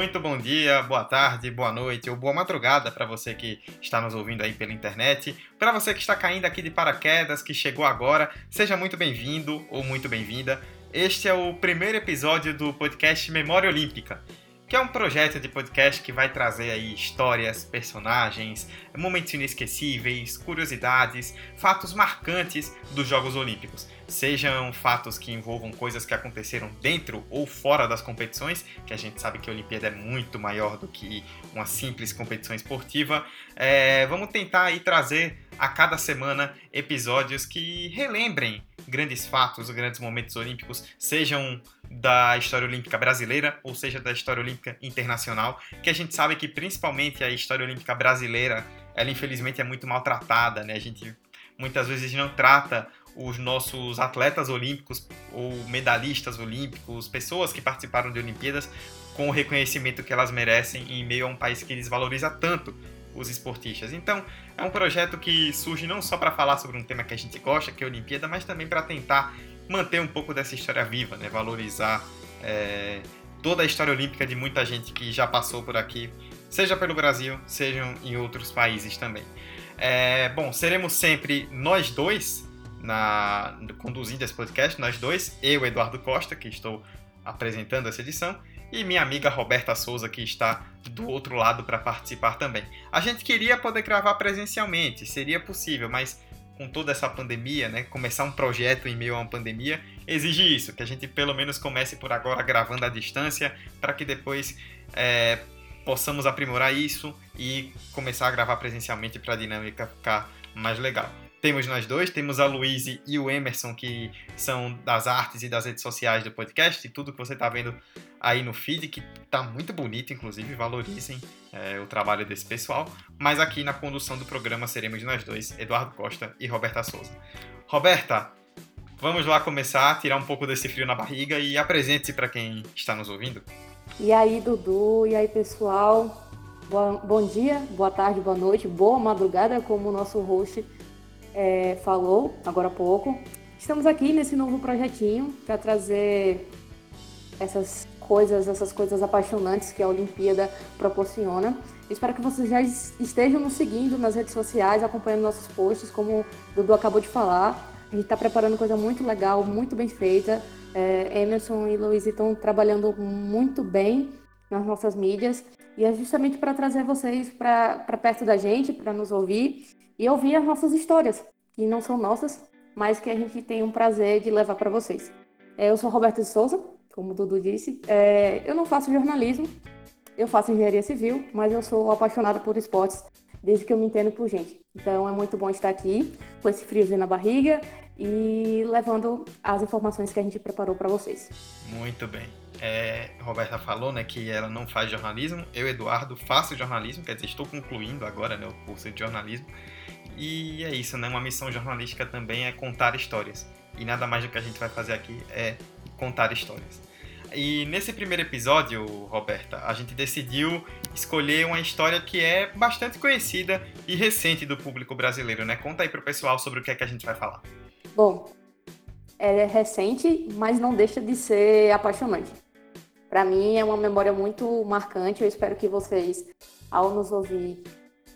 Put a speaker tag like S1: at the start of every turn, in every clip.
S1: Muito bom dia, boa tarde, boa noite ou boa madrugada para você que está nos ouvindo aí pela internet. Para você que está caindo aqui de paraquedas, que chegou agora, seja muito bem-vindo ou muito bem-vinda. Este é o primeiro episódio do podcast Memória Olímpica, que é um projeto de podcast que vai trazer aí histórias, personagens, momentos inesquecíveis, curiosidades, fatos marcantes dos Jogos Olímpicos sejam fatos que envolvam coisas que aconteceram dentro ou fora das competições, que a gente sabe que a Olimpíada é muito maior do que uma simples competição esportiva. É, vamos tentar aí trazer a cada semana episódios que relembrem grandes fatos, grandes momentos olímpicos, sejam da história olímpica brasileira ou seja da história olímpica internacional, que a gente sabe que principalmente a história olímpica brasileira, ela infelizmente é muito maltratada, né? A gente muitas vezes não trata os nossos atletas olímpicos ou medalhistas olímpicos, pessoas que participaram de Olimpíadas, com o reconhecimento que elas merecem em meio a um país que desvaloriza tanto os esportistas. Então, é um projeto que surge não só para falar sobre um tema que a gente gosta, que é a Olimpíada, mas também para tentar manter um pouco dessa história viva, né? valorizar é, toda a história olímpica de muita gente que já passou por aqui, seja pelo Brasil, seja em outros países também. É, bom, seremos sempre nós dois na, conduzindo esse podcast, nós dois, eu, Eduardo Costa, que estou apresentando essa edição, e minha amiga Roberta Souza, que está do outro lado para participar também. A gente queria poder gravar presencialmente, seria possível, mas com toda essa pandemia, né, começar um projeto em meio a uma pandemia exige isso, que a gente pelo menos comece por agora gravando à distância, para que depois é, possamos aprimorar isso e começar a gravar presencialmente para a dinâmica ficar mais legal. Temos nós dois, temos a Luíse e o Emerson, que são das artes e das redes sociais do podcast, e tudo que você está vendo aí no feed, que está muito bonito, inclusive, valorizem é, o trabalho desse pessoal. Mas aqui na condução do programa seremos nós dois, Eduardo Costa e Roberta Souza. Roberta, vamos lá começar a tirar um pouco desse frio na barriga e apresente-se para quem está nos ouvindo.
S2: E aí, Dudu, e aí, pessoal? bom dia, boa tarde, boa noite, boa madrugada, como o nosso host é, falou agora há pouco. Estamos aqui nesse novo projetinho para trazer essas coisas, essas coisas apaixonantes que a Olimpíada proporciona. Espero que vocês já estejam nos seguindo nas redes sociais, acompanhando nossos posts, como o Dudu acabou de falar. A gente está preparando coisa muito legal, muito bem feita. É, Emerson e Luiz estão trabalhando muito bem nas nossas mídias. E é justamente para trazer vocês para perto da gente, para nos ouvir e ouvir as nossas histórias, que não são nossas, mas que a gente tem um prazer de levar para vocês. É, eu sou Roberto de Souza, como o Dudu disse. É, eu não faço jornalismo, eu faço engenharia civil, mas eu sou apaixonada por esportes desde que eu me entendo por gente. Então é muito bom estar aqui com esse friozinho na barriga e levando as informações que a gente preparou para vocês.
S1: Muito bem. É, Roberta falou né, que ela não faz jornalismo. Eu, Eduardo, faço jornalismo, quer dizer, estou concluindo agora né, o curso de jornalismo. E é isso, né? Uma missão jornalística também é contar histórias. E nada mais do que a gente vai fazer aqui é contar histórias. E nesse primeiro episódio, Roberta, a gente decidiu escolher uma história que é bastante conhecida e recente do público brasileiro, né? Conta aí pro pessoal sobre o que é que a gente vai falar.
S2: Bom, é recente, mas não deixa de ser apaixonante. Para mim é uma memória muito marcante. Eu espero que vocês, ao nos ouvir,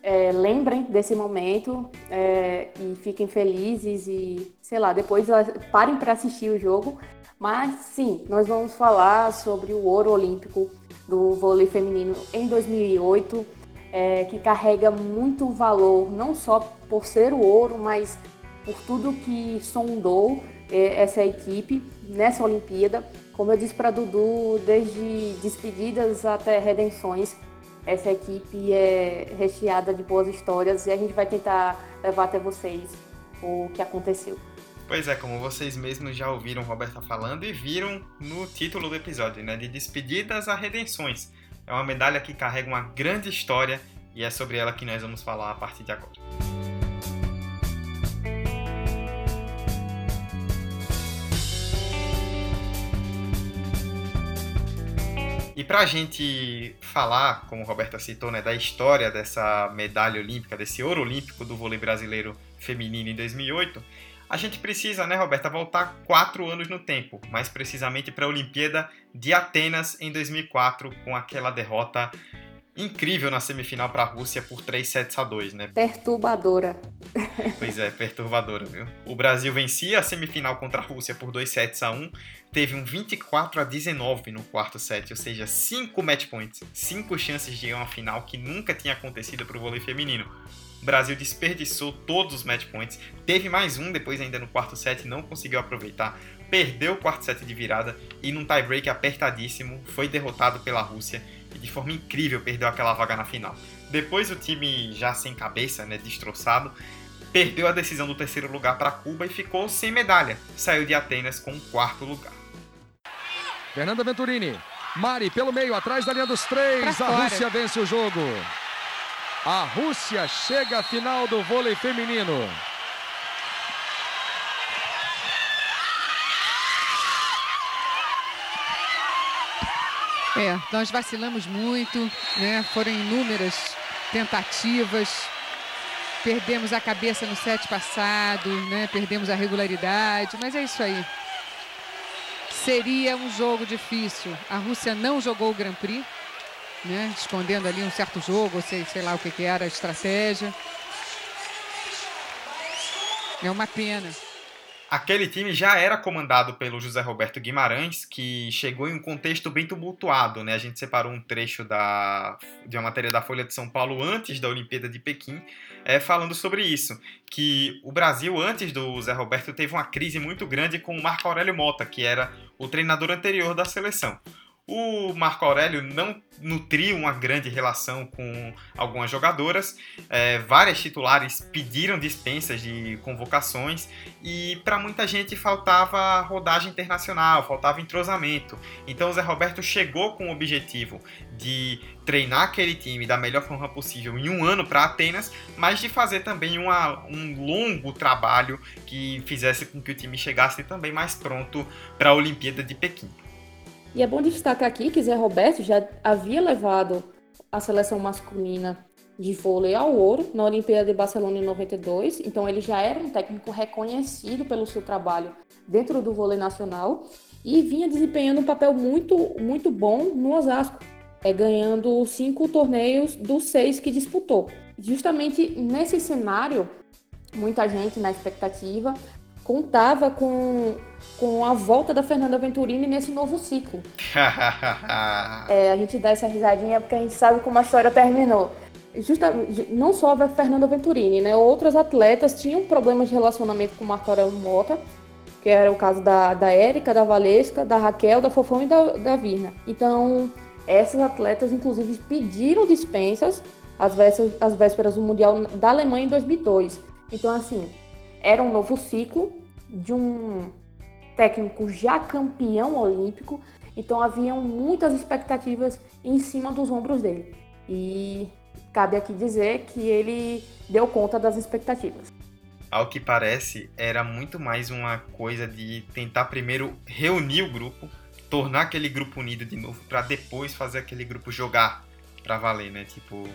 S2: é, lembrem desse momento é, e fiquem felizes e, sei lá, depois parem para assistir o jogo. Mas sim, nós vamos falar sobre o ouro olímpico do vôlei feminino em 2008, é, que carrega muito valor, não só por ser o ouro, mas por tudo que sondou é, essa equipe nessa Olimpíada. Como eu disse para Dudu, desde despedidas até redenções, essa equipe é recheada de boas histórias e a gente vai tentar levar até vocês o que aconteceu.
S1: Pois é, como vocês mesmos já ouviram Roberta falando e viram no título do episódio, né? De despedidas a redenções. É uma medalha que carrega uma grande história e é sobre ela que nós vamos falar a partir de agora. E para a gente falar, como Roberta citou, né, da história dessa medalha olímpica, desse ouro olímpico do vôlei brasileiro feminino em 2008, a gente precisa, né, Roberta, voltar quatro anos no tempo, mais precisamente para a Olimpíada de Atenas em 2004, com aquela derrota incrível na semifinal para a Rússia por 3 sets a 2, né?
S2: Perturbadora.
S1: Pois é, perturbadora, viu? O Brasil vencia a semifinal contra a Rússia por 2 sets a 1, teve um 24 a 19 no quarto set, ou seja, 5 match points, 5 chances de ir a uma final que nunca tinha acontecido para o vôlei feminino. O Brasil desperdiçou todos os match points, teve mais um depois ainda no quarto set, não conseguiu aproveitar, perdeu o quarto set de virada e num tie-break apertadíssimo foi derrotado pela Rússia e de forma incrível perdeu aquela vaga na final. Depois o time já sem cabeça, né, destroçado, perdeu a decisão do terceiro lugar para Cuba e ficou sem medalha. Saiu de Atenas com o quarto lugar.
S3: Fernanda Venturini, Mari pelo meio, atrás da linha dos três. A Rússia vence o jogo. A Rússia chega à final do vôlei feminino.
S4: É, nós vacilamos muito, né? Foram inúmeras tentativas. Perdemos a cabeça no set passado, né? Perdemos a regularidade, mas é isso aí. Seria um jogo difícil. A Rússia não jogou o Grand Prix, né? Escondendo ali um certo jogo, sei, sei lá o que, que era a estratégia. É uma pena.
S1: Aquele time já era comandado pelo José Roberto Guimarães, que chegou em um contexto bem tumultuado. Né? A gente separou um trecho da, de uma matéria da Folha de São Paulo antes da Olimpíada de Pequim, é, falando sobre isso. Que o Brasil, antes do José Roberto, teve uma crise muito grande com o Marco Aurélio Mota, que era o treinador anterior da seleção. O Marco Aurélio não nutriu uma grande relação com algumas jogadoras, é, várias titulares pediram dispensas de convocações e para muita gente faltava rodagem internacional, faltava entrosamento. Então o Zé Roberto chegou com o objetivo de treinar aquele time da melhor forma possível em um ano para Atenas, mas de fazer também uma, um longo trabalho que fizesse com que o time chegasse também mais pronto para a Olimpíada de Pequim.
S2: E é bom destacar aqui que Zé Roberto já havia levado a seleção masculina de vôlei ao ouro na Olimpíada de Barcelona em 92, então ele já era um técnico reconhecido pelo seu trabalho dentro do vôlei nacional e vinha desempenhando um papel muito, muito bom no Osasco, é, ganhando cinco torneios dos seis que disputou. Justamente nesse cenário, muita gente na expectativa contava com, com a volta da Fernanda Venturini nesse novo ciclo. é, a gente dá essa risadinha porque a gente sabe como a história terminou. Justa, não só a Fernanda Venturini, né? Outras atletas tinham problemas de relacionamento com o Marco Aurélio Mota, que era o caso da, da Érica, da Valesca, da Raquel, da Fofão e da, da Virna. Então, essas atletas, inclusive, pediram dispensas às vésperas, às vésperas do Mundial da Alemanha em 2002. Então, assim, era um novo ciclo de um técnico já campeão olímpico, então haviam muitas expectativas em cima dos ombros dele. E cabe aqui dizer que ele deu conta das expectativas.
S1: Ao que parece, era muito mais uma coisa de tentar primeiro reunir o grupo, tornar aquele grupo unido de novo, para depois fazer aquele grupo jogar para valer, né? Tipo,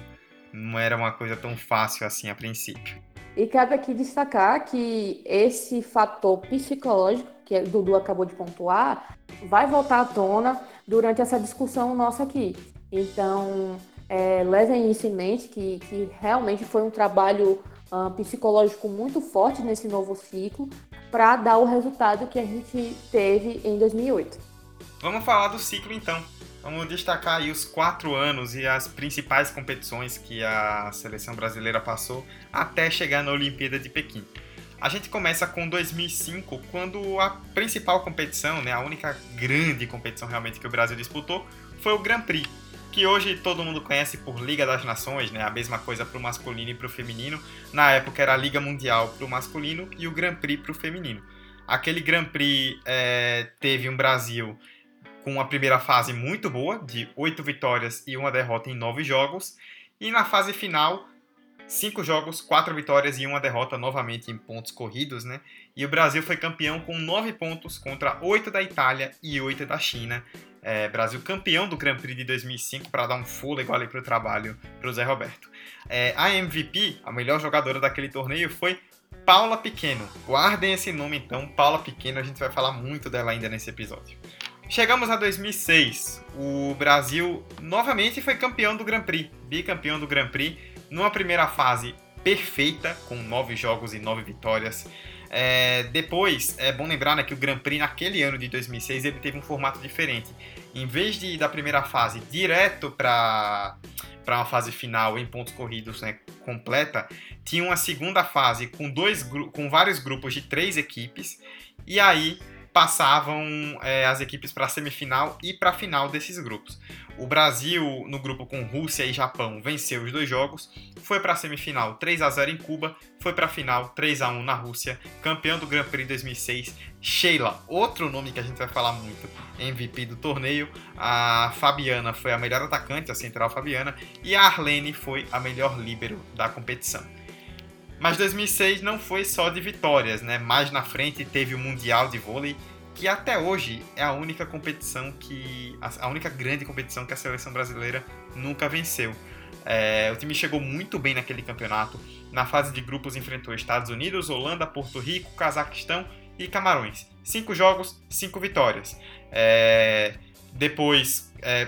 S1: não era uma coisa tão fácil assim a princípio.
S2: E cabe aqui destacar que esse fator psicológico, que o Dudu acabou de pontuar, vai voltar à tona durante essa discussão nossa aqui. Então, é, levem isso em mente, que, que realmente foi um trabalho uh, psicológico muito forte nesse novo ciclo para dar o resultado que a gente teve em 2008.
S1: Vamos falar do ciclo então. Vamos destacar aí os quatro anos e as principais competições que a seleção brasileira passou até chegar na Olimpíada de Pequim. A gente começa com 2005, quando a principal competição, né, a única grande competição realmente que o Brasil disputou, foi o Grand Prix. que hoje todo mundo conhece por Liga das Nações, né? A mesma coisa para o masculino e para o feminino. Na época era a Liga Mundial para o masculino e o Grand Prix para o feminino. Aquele Grand Prix é, teve um Brasil com uma primeira fase muito boa, de oito vitórias e uma derrota em nove jogos. E na fase final, cinco jogos, quatro vitórias e uma derrota novamente em pontos corridos, né? E o Brasil foi campeão com nove pontos contra oito da Itália e oito da China. É, Brasil campeão do Grand Prix de 2005 para dar um fôlego ali para o trabalho para o Zé Roberto. É, a MVP, a melhor jogadora daquele torneio, foi Paula Pequeno. Guardem esse nome então, Paula Pequeno, a gente vai falar muito dela ainda nesse episódio. Chegamos a 2006. O Brasil novamente foi campeão do Grand Prix, bicampeão do Grand Prix, numa primeira fase perfeita, com nove jogos e nove vitórias. É, depois, é bom lembrar né, que o Grand Prix naquele ano de 2006 ele teve um formato diferente. Em vez de da primeira fase direto para para uma fase final em pontos corridos né, completa, tinha uma segunda fase com dois com vários grupos de três equipes e aí passavam é, as equipes para a semifinal e para a final desses grupos. O Brasil, no grupo com Rússia e Japão, venceu os dois jogos, foi para a semifinal 3 a 0 em Cuba, foi para a final 3 a 1 na Rússia, campeão do Grand Prix 2006. Sheila, outro nome que a gente vai falar muito, MVP do torneio. A Fabiana foi a melhor atacante, a central Fabiana, e a Arlene foi a melhor líbero da competição. Mas 2006 não foi só de vitórias, né? Mais na frente teve o Mundial de Vôlei, que até hoje é a única competição que. a única grande competição que a seleção brasileira nunca venceu. É, o time chegou muito bem naquele campeonato. Na fase de grupos enfrentou Estados Unidos, Holanda, Porto Rico, Cazaquistão e Camarões. Cinco jogos, cinco vitórias. É, depois é,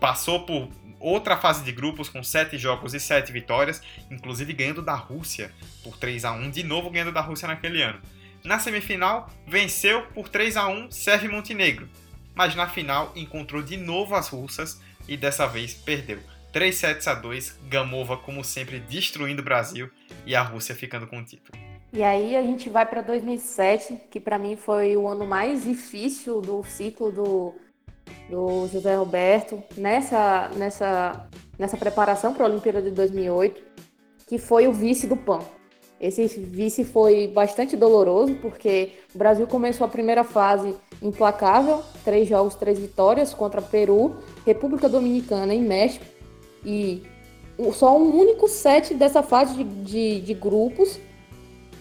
S1: passou por outra fase de grupos com 7 jogos e 7 vitórias, inclusive ganhando da Rússia por 3 a 1 de novo ganhando da Rússia naquele ano. Na semifinal, venceu por 3 a 1 Sérvia e Montenegro, mas na final encontrou de novo as russas e dessa vez perdeu. 3 sets a 2, Gamova como sempre destruindo o Brasil e a Rússia ficando com o título.
S2: E aí a gente vai para 2007, que para mim foi o ano mais difícil do ciclo do do José Roberto nessa, nessa, nessa preparação para a Olimpíada de 2008, que foi o vice do PAN. Esse vice foi bastante doloroso, porque o Brasil começou a primeira fase implacável, três jogos, três vitórias contra Peru, República Dominicana e México, e só um único set dessa fase de, de, de grupos,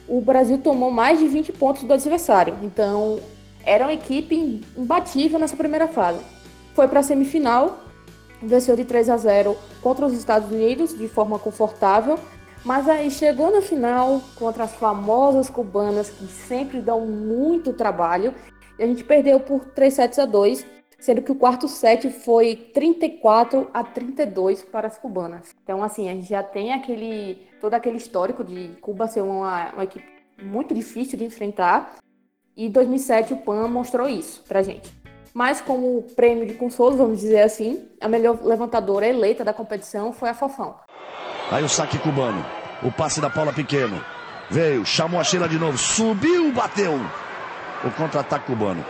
S2: o Brasil tomou mais de 20 pontos do adversário. Então, era uma equipe imbatível nessa primeira fase. Foi para a semifinal, venceu de 3 a 0 contra os Estados Unidos de forma confortável, mas aí chegou na final contra as famosas cubanas que sempre dão muito trabalho e a gente perdeu por 3 sets a 2, sendo que o quarto set foi 34 a 32 para as cubanas. Então assim, a gente já tem aquele todo aquele histórico de Cuba ser uma, uma equipe muito difícil de enfrentar e 2007 o PAN mostrou isso pra gente. Mas como prêmio de consolo, vamos dizer assim, a melhor levantadora eleita da competição foi a Fofão.
S5: Aí o saque cubano. O passe da Paula Pequeno. Veio, chamou a Sheila de novo. Subiu, bateu. O contra-ataque cubano.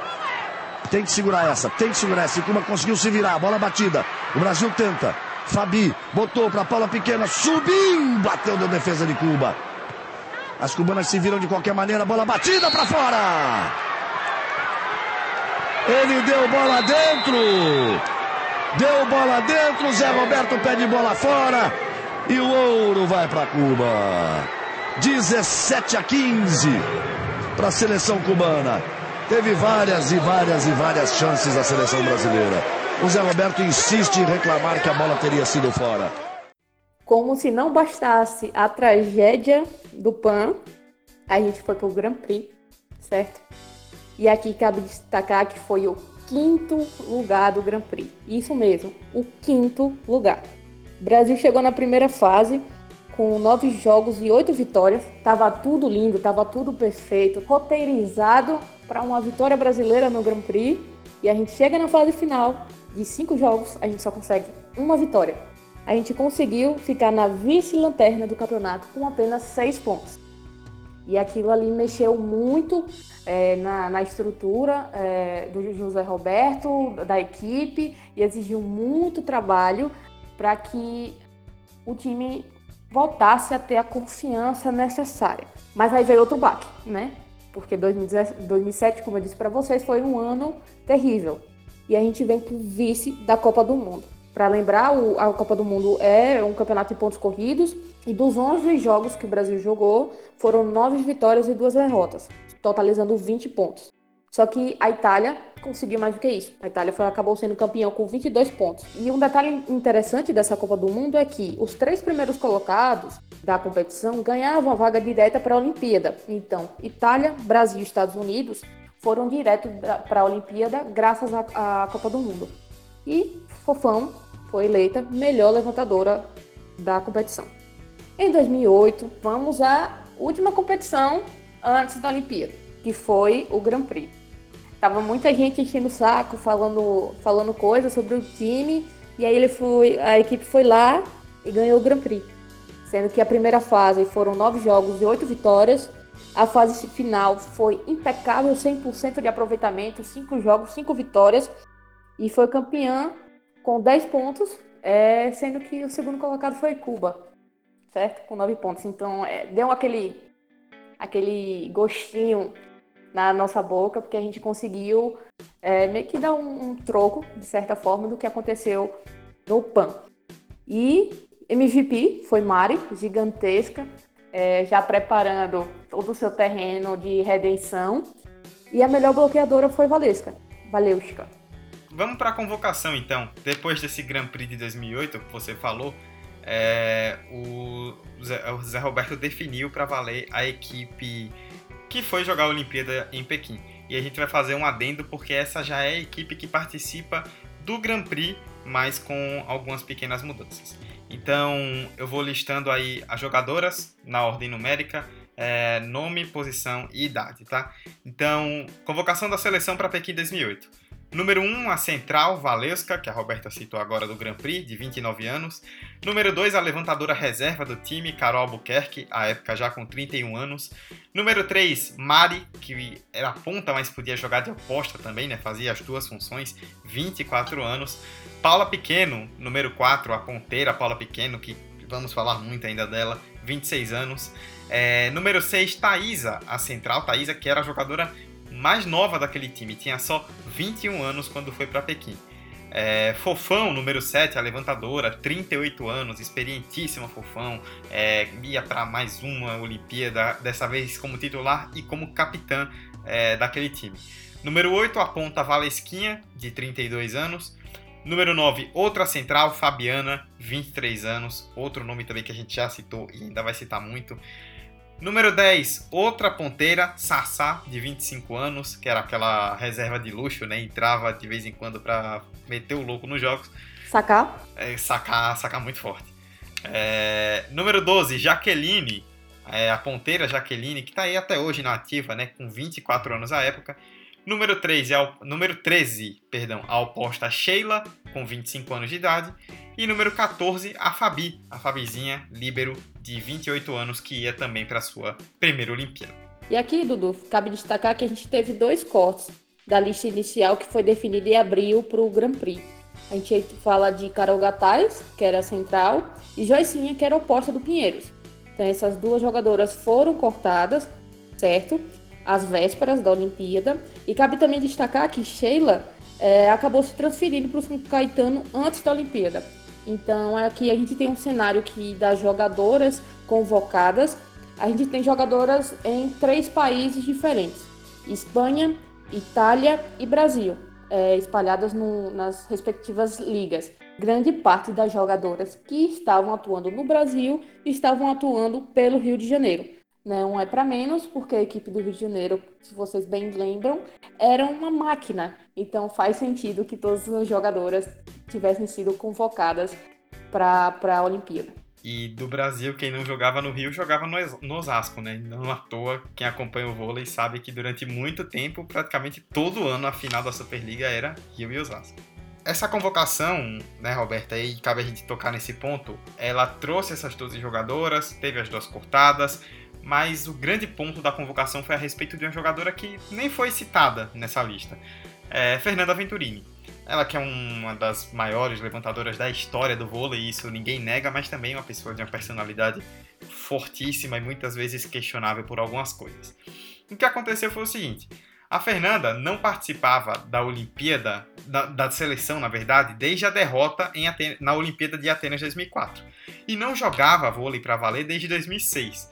S5: Tem que segurar essa, tem que segurar essa. E Cuba conseguiu se virar, bola batida. O Brasil tenta. Fabi botou para Paula Pequena, subiu, bateu, deu defesa de Cuba. As cubanas se viram de qualquer maneira, bola batida para fora. Ele deu bola dentro. Deu bola dentro, Zé Roberto pede bola fora. E o ouro vai para Cuba. 17 a 15 para a seleção cubana. Teve várias e várias e várias chances a seleção brasileira. O Zé Roberto insiste em reclamar que a bola teria sido fora.
S2: Como se não bastasse a tragédia do PAN, a gente foi para o Grand Prix, certo? E aqui cabe destacar que foi o quinto lugar do Grand Prix. Isso mesmo, o quinto lugar. O Brasil chegou na primeira fase com nove jogos e oito vitórias. Tava tudo lindo, tava tudo perfeito, roteirizado para uma vitória brasileira no Grand Prix. E a gente chega na fase final de cinco jogos, a gente só consegue uma vitória a gente conseguiu ficar na vice-lanterna do campeonato com apenas seis pontos. E aquilo ali mexeu muito é, na, na, estrutura é, do José Roberto, da equipe, e exigiu muito trabalho para que o time voltasse a ter a confiança necessária. Mas aí veio outro baque, né? Porque 2007, como eu disse para vocês, foi um ano terrível. E a gente vem para o vice da Copa do Mundo. Para lembrar, a Copa do Mundo é um campeonato de pontos corridos e dos 11 jogos que o Brasil jogou, foram 9 vitórias e 2 derrotas, totalizando 20 pontos. Só que a Itália conseguiu mais do que isso. A Itália foi, acabou sendo campeão com 22 pontos. E um detalhe interessante dessa Copa do Mundo é que os três primeiros colocados da competição ganhavam a vaga direta para a Olimpíada. Então, Itália, Brasil e Estados Unidos foram direto para a Olimpíada graças à Copa do Mundo. E Fofão foi eleita melhor levantadora da competição. Em 2008, vamos à última competição antes da Olimpíada, que foi o Grand Prix. Tava muita gente enchendo o saco, falando, falando coisas sobre o time, e aí ele foi, a equipe foi lá e ganhou o Grand Prix. Sendo que a primeira fase foram nove jogos e oito vitórias. A fase final foi impecável, 100% de aproveitamento, cinco jogos, cinco vitórias. E foi campeã com 10 pontos, é, sendo que o segundo colocado foi Cuba certo? Com nove pontos. Então, é, deu aquele, aquele gostinho na nossa boca, porque a gente conseguiu é, meio que dar um, um, troco, de certa forma, do que aconteceu no PAN. E MVP foi Mari, gigantesca, é, já preparando todo o seu terreno de redenção. E a melhor bloqueadora foi Valesca. Valeuska.
S1: Vamos para a convocação, então. Depois desse Grand Prix de 2008 que você falou, é, o, Zé, o Zé Roberto definiu para valer a equipe que foi jogar a Olimpíada em Pequim. E a gente vai fazer um adendo porque essa já é a equipe que participa do Grand Prix, mas com algumas pequenas mudanças. Então eu vou listando aí as jogadoras na ordem numérica, é, nome, posição e idade, tá? Então, convocação da seleção para Pequim 2008. Número 1, um, a central Valesca, que a Roberta citou agora do Grand Prix, de 29 anos. Número 2, a levantadora reserva do time, Carol Albuquerque, à época já com 31 anos. Número 3, Mari, que era ponta, mas podia jogar de oposta também, né? Fazia as duas funções, 24 anos. Paula Pequeno, número 4, a ponteira Paula Pequeno, que vamos falar muito ainda dela, 26 anos. É, número 6, Thaisa, a central Thaisa, que era jogadora mais nova daquele time, tinha só 21 anos quando foi para Pequim. É, Fofão, número 7, a levantadora, 38 anos, experientíssima Fofão, é, ia para mais uma Olimpíada, dessa vez como titular e como capitã é, daquele time. Número 8, a ponta Valesquinha, de 32 anos. Número 9, outra central, Fabiana, 23 anos, outro nome também que a gente já citou e ainda vai citar muito. Número 10, outra ponteira, Sassá, de 25 anos, que era aquela reserva de luxo, né? Entrava de vez em quando para meter o louco nos jogos.
S2: Sacar?
S1: É, sacar, sacar muito forte. É, número 12, Jaqueline, é, a ponteira Jaqueline, que está aí até hoje na ativa, né? Com 24 anos à época. Número 3 é número 13, perdão, a oposta Sheila, com 25 anos de idade. E número 14, a Fabi, a Fabizinha, líbero de 28 anos, que ia também para sua primeira Olimpíada.
S2: E aqui, Dudu, cabe destacar que a gente teve dois cortes da lista inicial que foi definida em abril para o Grand Prix. A gente fala de Carol Gataz, que era central, e Joicinha, que era oposta do Pinheiros. Então essas duas jogadoras foram cortadas, certo? Às vésperas da Olimpíada. E cabe também destacar que Sheila é, acabou se transferindo para o Caetano antes da Olimpíada. Então aqui a gente tem um cenário que das jogadoras convocadas, a gente tem jogadoras em três países diferentes: Espanha, Itália e Brasil, é, espalhadas no, nas respectivas ligas. Grande parte das jogadoras que estavam atuando no Brasil estavam atuando pelo Rio de Janeiro. Não é para menos, porque a equipe do Rio de Janeiro, se vocês bem lembram, era uma máquina. Então faz sentido que todas as jogadoras tivessem sido convocadas para a Olimpíada.
S1: E do Brasil, quem não jogava no Rio, jogava no Osasco, né? Não à toa, quem acompanha o vôlei sabe que durante muito tempo, praticamente todo ano, a final da Superliga era Rio e Osasco. Essa convocação, né, Roberta, aí cabe a gente tocar nesse ponto, ela trouxe essas 12 jogadoras, teve as duas cortadas, mas o grande ponto da convocação foi a respeito de uma jogadora que nem foi citada nessa lista, é Fernanda Venturini. Ela que é uma das maiores levantadoras da história do vôlei, isso ninguém nega, mas também uma pessoa de uma personalidade fortíssima e muitas vezes questionável por algumas coisas. O que aconteceu foi o seguinte: a Fernanda não participava da Olimpíada, da, da seleção, na verdade, desde a derrota em Aten na Olimpíada de Atenas 2004. E não jogava vôlei para valer desde 2006.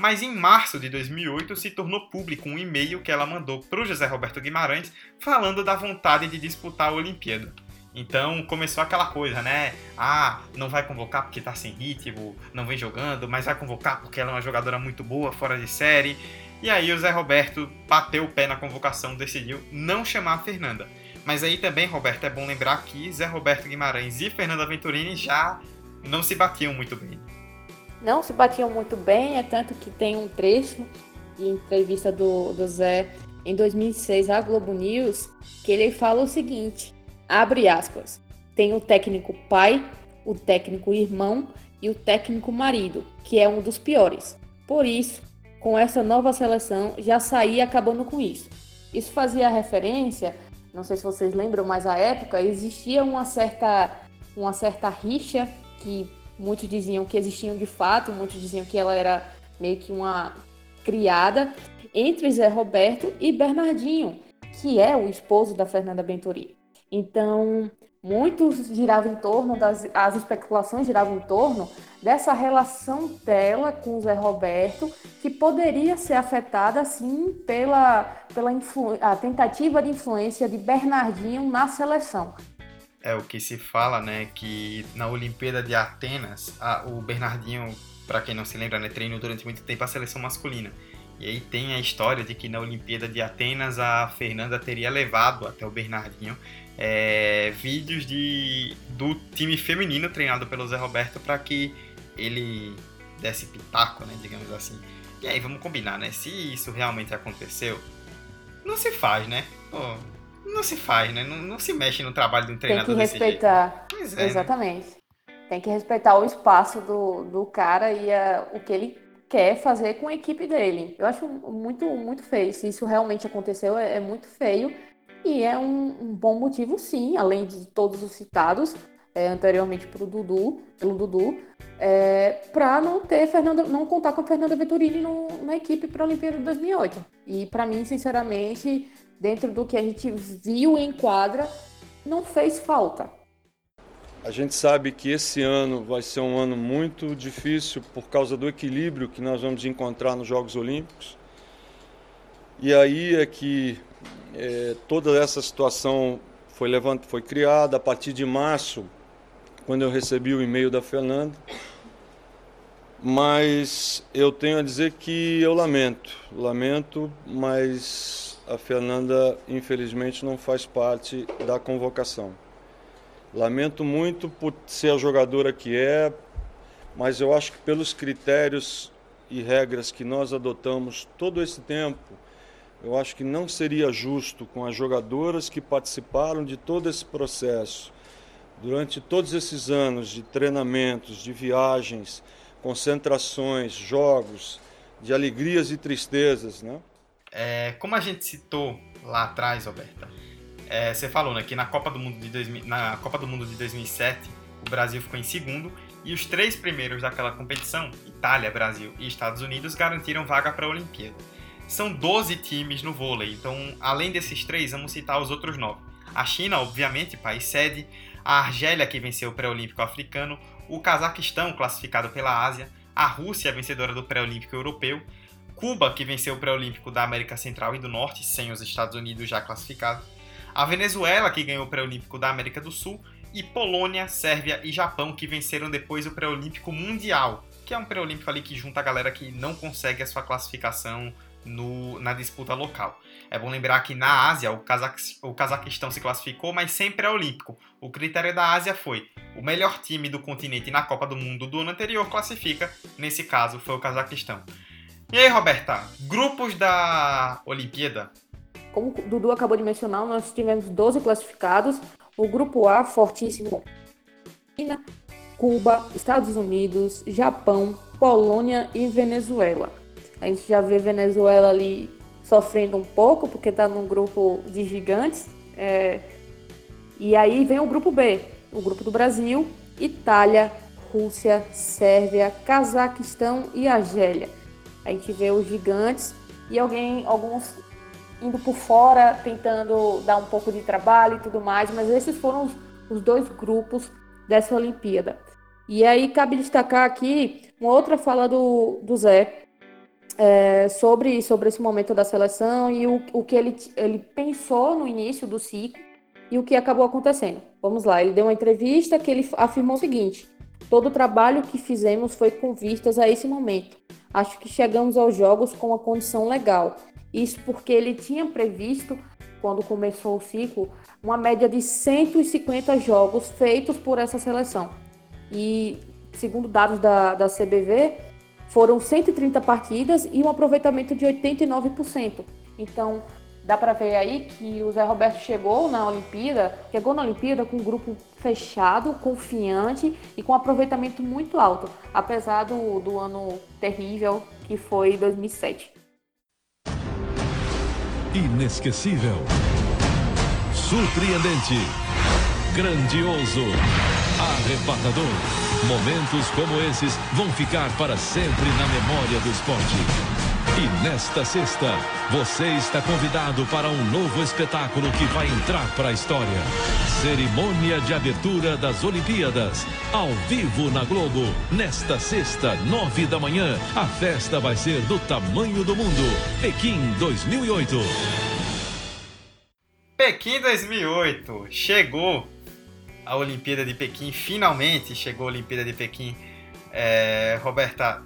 S1: Mas em março de 2008 se tornou público um e-mail que ela mandou para o José Roberto Guimarães falando da vontade de disputar a Olimpíada. Então começou aquela coisa, né? Ah, não vai convocar porque tá sem ritmo, não vem jogando, mas vai convocar porque ela é uma jogadora muito boa, fora de série. E aí o Zé Roberto bateu o pé na convocação, decidiu não chamar a Fernanda. Mas aí também, Roberto, é bom lembrar que Zé Roberto Guimarães e Fernanda Venturini já não se batiam muito bem.
S2: Não se batiam muito bem, é tanto que tem um trecho de entrevista do, do Zé em 2006 à Globo News que ele fala o seguinte, abre aspas, tem o técnico pai, o técnico irmão e o técnico marido, que é um dos piores. Por isso, com essa nova seleção, já saía acabando com isso. Isso fazia referência, não sei se vocês lembram, mas à época existia uma certa, uma certa rixa que muitos diziam que existiam de fato, muitos diziam que ela era meio que uma criada entre Zé Roberto e Bernardinho, que é o esposo da Fernanda Benturi. Então, muitos giravam em torno das as especulações giravam em torno dessa relação dela com Zé Roberto, que poderia ser afetada assim pela pela a tentativa de influência de Bernardinho na seleção.
S1: É o que se fala, né, que na Olimpíada de Atenas, a, o Bernardinho, para quem não se lembra, né, treinou durante muito tempo a seleção masculina. E aí tem a história de que na Olimpíada de Atenas a Fernanda teria levado até o Bernardinho é, vídeos de, do time feminino treinado pelo Zé Roberto para que ele desse pitaco, né, digamos assim. E aí vamos combinar, né? Se isso realmente aconteceu, não se faz, né? Pô, não se faz, né? Não, não, se mexe no trabalho de um treinador
S2: Tem que respeitar.
S1: É,
S2: né? Exatamente. Né? Tem que respeitar o espaço do, do cara e a, o que ele quer fazer com a equipe dele. Eu acho muito, muito feio. Se isso realmente aconteceu, é, é muito feio. E é um, um, bom motivo, sim, além de todos os citados é, anteriormente pro Dudu, pelo Dudu, é, para não ter Fernanda, não contar com a Fernanda Venturini no, na equipe para a Olimpíada de 2008. E para mim, sinceramente, dentro do que a gente viu em quadra, não fez falta.
S6: A gente sabe que esse ano vai ser um ano muito difícil por causa do equilíbrio que nós vamos encontrar nos Jogos Olímpicos. E aí é que é, toda essa situação foi, levant... foi criada a partir de março, quando eu recebi o e-mail da Fernanda. Mas eu tenho a dizer que eu lamento, lamento, mas a Fernanda infelizmente não faz parte da convocação. Lamento muito por ser a jogadora que é, mas eu acho que pelos critérios e regras que nós adotamos todo esse tempo, eu acho que não seria justo com as jogadoras que participaram de todo esse processo, durante todos esses anos de treinamentos, de viagens, concentrações, jogos, de alegrias e tristezas, né?
S1: É, como a gente citou lá atrás, Roberta, é, você falou né, que na Copa, do Mundo de 2000, na Copa do Mundo de 2007 o Brasil ficou em segundo e os três primeiros daquela competição, Itália, Brasil e Estados Unidos, garantiram vaga para a Olimpíada. São 12 times no vôlei, então além desses três, vamos citar os outros nove. A China, obviamente, país sede, a Argélia, que venceu o pré-olímpico africano, o Cazaquistão, classificado pela Ásia, a Rússia, vencedora do pré-olímpico europeu, Cuba, que venceu o pré-olímpico da América Central e do Norte, sem os Estados Unidos já classificados, a Venezuela, que ganhou o pré-olímpico da América do Sul, e Polônia, Sérvia e Japão, que venceram depois o pré-olímpico mundial, que é um pré-olímpico ali que junta a galera que não consegue a sua classificação no, na disputa local. É bom lembrar que na Ásia o, o Cazaquistão se classificou, mas sempre é olímpico. O critério da Ásia foi o melhor time do continente na Copa do Mundo do ano anterior classifica, nesse caso foi o Cazaquistão. E aí, Roberta, grupos da Olimpíada?
S2: Como o Dudu acabou de mencionar, nós tivemos 12 classificados. O grupo A, fortíssimo. China, Cuba, Estados Unidos, Japão, Polônia e Venezuela. A gente já vê Venezuela ali sofrendo um pouco, porque está num grupo de gigantes. É... E aí vem o grupo B, o grupo do Brasil, Itália, Rússia, Sérvia, Cazaquistão e Argélia. A gente vê os gigantes e alguém, alguns indo por fora, tentando dar um pouco de trabalho e tudo mais, mas esses foram os, os dois grupos dessa Olimpíada. E aí cabe destacar aqui uma outra fala do, do Zé é, sobre, sobre esse momento da seleção e o, o que ele, ele pensou no início do ciclo e o que acabou acontecendo. Vamos lá, ele deu uma entrevista que ele afirmou o seguinte: todo o trabalho que fizemos foi com vistas a esse momento. Acho que chegamos aos jogos com uma condição legal. Isso porque ele tinha previsto, quando começou o ciclo, uma média de 150 jogos feitos por essa seleção. E, segundo dados da, da CBV, foram 130 partidas e um aproveitamento de 89%. Então, dá para ver aí que o Zé Roberto chegou na Olimpíada, chegou na Olimpíada com um grupo fechado, confiante e com aproveitamento muito alto, apesar do, do ano terrível que foi 2007.
S7: Inesquecível, surpreendente, grandioso, arrebatador. Momentos como esses vão ficar para sempre na memória do esporte. E nesta sexta, você está convidado para um novo espetáculo que vai entrar para a história. Cerimônia de abertura das Olimpíadas, ao vivo na Globo. Nesta sexta, nove da manhã, a festa vai ser do tamanho do mundo. Pequim 2008.
S1: Pequim 2008 chegou a Olimpíada de Pequim, finalmente chegou a Olimpíada de Pequim. É, Roberta,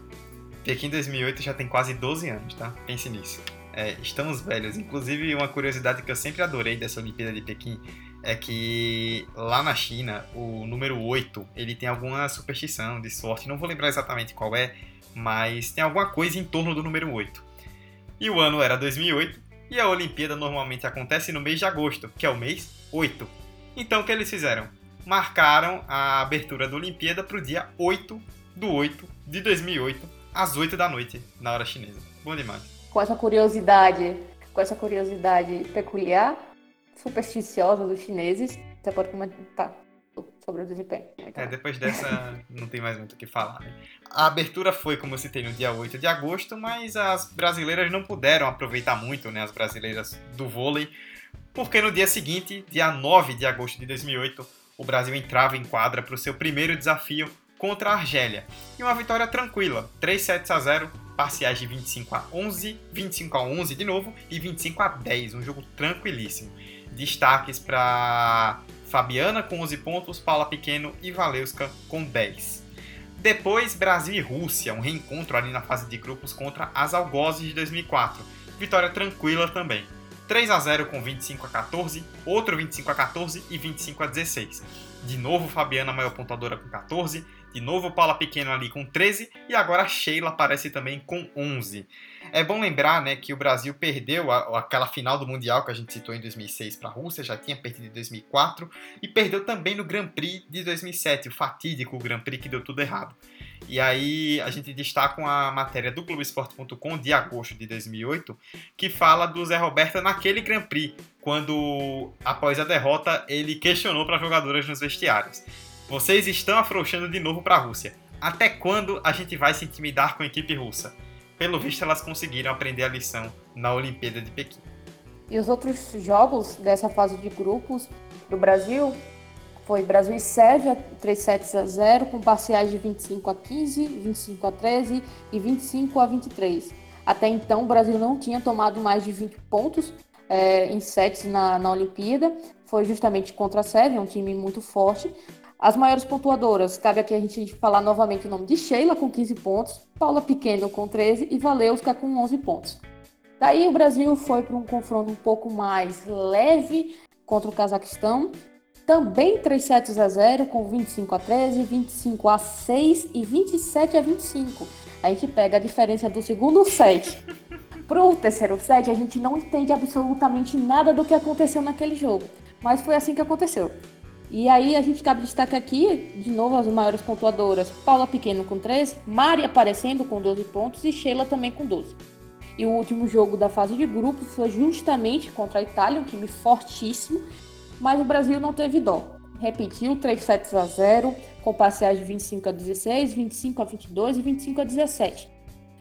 S1: Pequim 2008 já tem quase 12 anos, tá? Pense nisso. É, estamos velhos. Inclusive, uma curiosidade que eu sempre adorei dessa Olimpíada de Pequim é que lá na China, o número 8, ele tem alguma superstição de sorte. Não vou lembrar exatamente qual é, mas tem alguma coisa em torno do número 8. E o ano era 2008, e a Olimpíada normalmente acontece no mês de agosto, que é o mês 8. Então, o que eles fizeram? Marcaram a abertura da Olimpíada para o dia 8 do 8 de 2008, às 8 da noite, na hora chinesa. Bom demais.
S2: Com essa curiosidade, com essa curiosidade peculiar, supersticiosa dos chineses, você pode comentar sobre o desempenho.
S1: É, depois dessa não tem mais muito o que falar. Né? A abertura foi, como eu citei, no dia 8 de agosto, mas as brasileiras não puderam aproveitar muito, né, as brasileiras do vôlei, porque no dia seguinte, dia 9 de agosto de 2008, o Brasil entrava em quadra para o seu primeiro desafio contra a Argélia. E uma vitória tranquila, 3 sets a 0, parciais de 25 a 11, 25 a 11 de novo e 25 a 10, um jogo tranquilíssimo. Destaques para Fabiana com 11 pontos, Paula Pequeno e Valeuska com 10. Depois, Brasil e Rússia, um reencontro ali na fase de grupos contra as Algozes de 2004. Vitória tranquila também. 3 a 0 com 25 a 14, outro 25 a 14 e 25 a 16. De novo, Fabiana, maior pontuadora com 14, de novo Paula Pequeno ali com 13 e agora a Sheila aparece também com 11. É bom lembrar né, que o Brasil perdeu a, aquela final do Mundial que a gente citou em 2006 para a Rússia, já tinha perdido em 2004 e perdeu também no Grand Prix de 2007, o fatídico Grand Prix que deu tudo errado. E aí a gente destaca uma matéria do Globoesporte.com de agosto de 2008 que fala do Zé Roberto naquele Grand Prix, quando após a derrota ele questionou para as jogadoras nos vestiários. Vocês estão afrouxando de novo para a Rússia. Até quando a gente vai se intimidar com a equipe russa? Pelo visto, elas conseguiram aprender a lição na Olimpíada de Pequim.
S2: E os outros jogos dessa fase de grupos do Brasil foi Brasil e Sérvia 3 sets a 0 com parciais de 25 a 15, 25 a 13 e 25 a 23. Até então o Brasil não tinha tomado mais de 20 pontos é, em sets na, na Olimpíada. Foi justamente contra a Sérvia, um time muito forte, as maiores pontuadoras, cabe aqui a gente falar novamente o nome de Sheila com 15 pontos, Paula Pequeno com 13 e Valeuska com 11 pontos. Daí o Brasil foi para um confronto um pouco mais leve contra o Cazaquistão, também 3 sets a 0 com 25 a 13, 25 a 6 e 27 a 25. A gente pega a diferença do segundo set para o terceiro set, a gente não entende absolutamente nada do que aconteceu naquele jogo. Mas foi assim que aconteceu. E aí a gente cabe destaque aqui, de novo, as maiores pontuadoras. Paula Pequeno com 13, Mari aparecendo com 12 pontos e Sheila também com 12. E o último jogo da fase de grupos foi justamente contra a Itália, um time fortíssimo, mas o Brasil não teve dó. Repetiu 3 sets a 0, com parciais de 25 a 16, 25 a 22 e 25 a 17.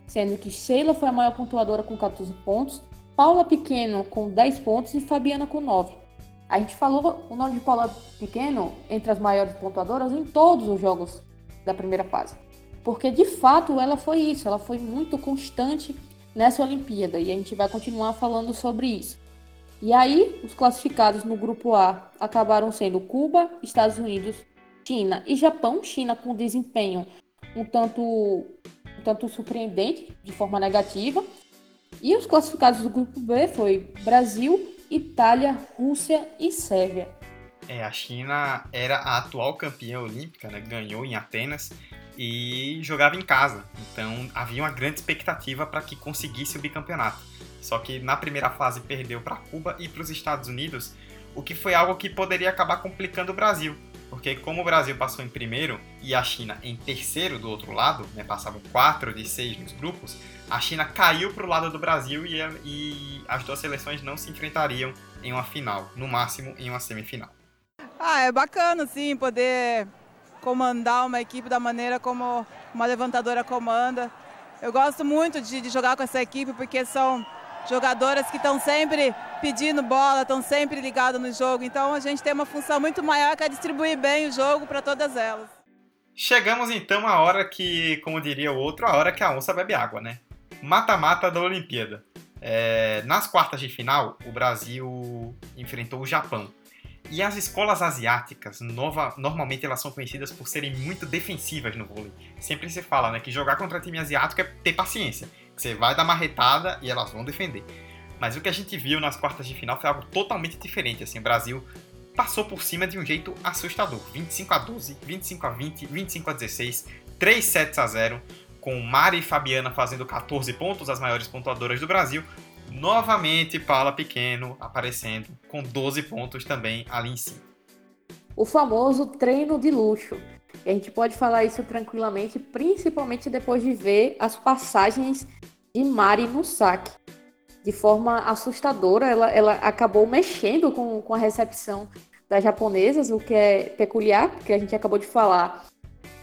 S2: Sendo que Sheila foi a maior pontuadora com 14 pontos, Paula Pequeno com 10 pontos e Fabiana com 9. A gente falou o nome de Paula Pequeno entre as maiores pontuadoras em todos os jogos da primeira fase. Porque de fato ela foi isso, ela foi muito constante nessa Olimpíada e a gente vai continuar falando sobre isso. E aí, os classificados no grupo A acabaram sendo Cuba, Estados Unidos, China e Japão. China com desempenho um tanto, um tanto surpreendente, de forma negativa. E os classificados do grupo B foi Brasil, Itália, Rússia e Sérvia.
S1: É, a China era a atual campeã olímpica, né? ganhou em Atenas e jogava em casa. Então havia uma grande expectativa para que conseguisse o bicampeonato. Só que na primeira fase perdeu para Cuba e para os Estados Unidos, o que foi algo que poderia acabar complicando o Brasil. Porque como o Brasil passou em primeiro e a China em terceiro do outro lado, né, passavam quatro de seis nos grupos, a China caiu para o lado do Brasil e, e as duas seleções não se enfrentariam em uma final, no máximo em uma semifinal.
S8: Ah, é bacana sim poder comandar uma equipe da maneira como uma levantadora comanda. Eu gosto muito de, de jogar com essa equipe porque são jogadoras que estão sempre pedindo bola, estão sempre ligadas no jogo. Então a gente tem uma função muito maior que é distribuir bem o jogo para todas elas.
S1: Chegamos então à hora que, como diria o outro, a hora que a onça bebe água, né? Mata-mata da Olimpíada. É, nas quartas de final, o Brasil enfrentou o Japão. E as escolas asiáticas, nova, normalmente elas são conhecidas por serem muito defensivas no vôlei. Sempre se fala né, que jogar contra time asiático é ter paciência. Você vai dar uma retada e elas vão defender. Mas o que a gente viu nas quartas de final foi algo totalmente diferente. Assim, o Brasil passou por cima de um jeito assustador. 25 a 12, 25 a 20, 25 a 16, 3 sets a 0, com Mari e Fabiana fazendo 14 pontos, as maiores pontuadoras do Brasil, Novamente, Paula Pequeno aparecendo com 12 pontos também ali em cima.
S2: O famoso treino de luxo. E a gente pode falar isso tranquilamente, principalmente depois de ver as passagens de Mari no saque. De forma assustadora, ela, ela acabou mexendo com, com a recepção das japonesas, o que é peculiar, porque a gente acabou de falar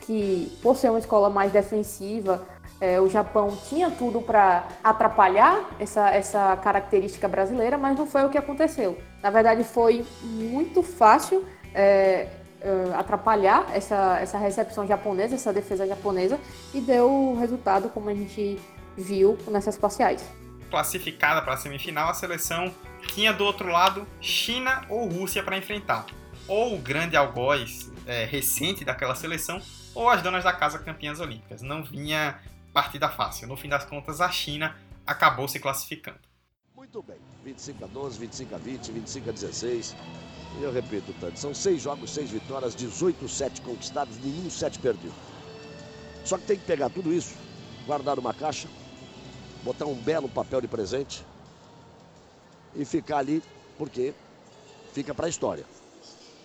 S2: que, por ser uma escola mais defensiva, é, o Japão tinha tudo para atrapalhar essa, essa característica brasileira, mas não foi o que aconteceu. Na verdade, foi muito fácil é, é, atrapalhar essa, essa recepção japonesa, essa defesa japonesa, e deu o resultado como a gente viu nessas parciais.
S1: Classificada para a semifinal, a seleção tinha do outro lado China ou Rússia para enfrentar. Ou o grande algoz é, recente daquela seleção, ou as donas da casa campeãs olímpicas. Não vinha partida fácil. No fim das contas, a China acabou se classificando.
S5: Muito bem. 25 a 12, 25 a 20, 25 a 16. E eu repito, Tante, são seis jogos, seis vitórias, 18 sete conquistados, nenhum sete perdido. Só que tem que pegar tudo isso, guardar uma caixa, botar um belo papel de presente e ficar ali, porque fica para a história.